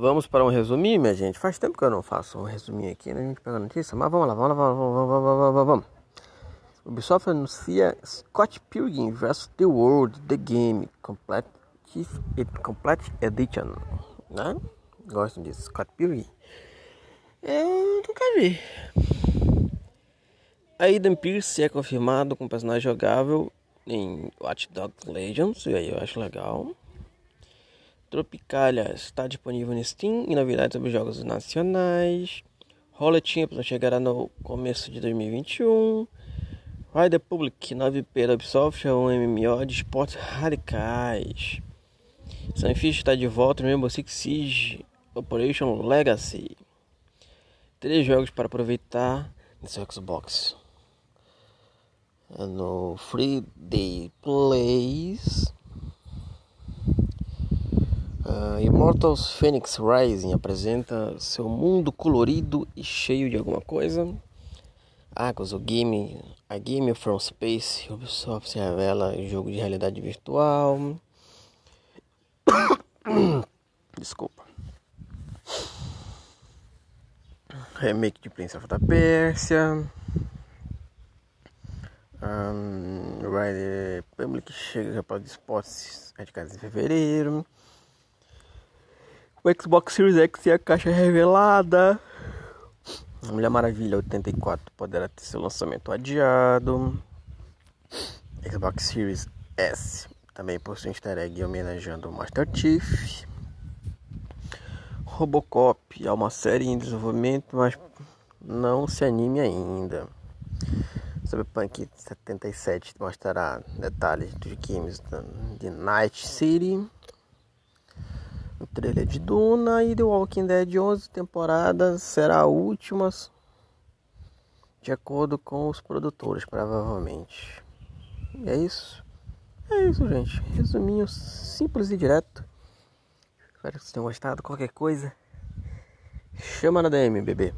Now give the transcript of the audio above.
Vamos para um resuminho, minha gente. Faz tempo que eu não faço um resuminho aqui, né? A gente pega a notícia, mas vamos lá, vamos lá, vamos, vamos, vamos, vamos, vamos. Ubisoft anuncia Scott Pilgrim vs. The World, The Game, Complete, Complete Edition, né? Gostam disso, Scott Pilgrim? Eu nunca vi. A Eden Pierce é confirmado como personagem jogável em Watch Dogs Legends, e aí eu acho legal. Tropicalia está disponível no Steam e novidades sobre jogos nacionais. Roller Champions chegará no começo de 2021. Rider Public 9P da Ubisoft é um MMO de esportes radicais. Sunfish está de volta no Rainbow Six Siege Operation Legacy. Três jogos para aproveitar no seu Xbox. No Free Day Plays Immortals Phoenix Rising apresenta seu mundo colorido e cheio de alguma coisa. Arcos, o game, a Game from Space, Ubisoft se revela jogo de realidade virtual. Desculpa. Remake de Prince of the Persia. Um, Rider Public chega para os esportes radicais em fevereiro. O Xbox Series X e a caixa revelada. Mulher Maravilha 84 poderá ter seu lançamento adiado. Xbox Series S também possui um easter egg homenageando o Master Chief. Robocop é uma série em desenvolvimento, mas não se anime ainda. Cyberpunk 77 mostrará detalhes dos games de Night City o trailer de Duna e The Walking Dead 11 temporadas será a última de acordo com os produtores, provavelmente. E é isso. É isso, gente. Resuminho simples e direto. Espero que vocês tenham gostado. Qualquer coisa, chama na DM, bebê.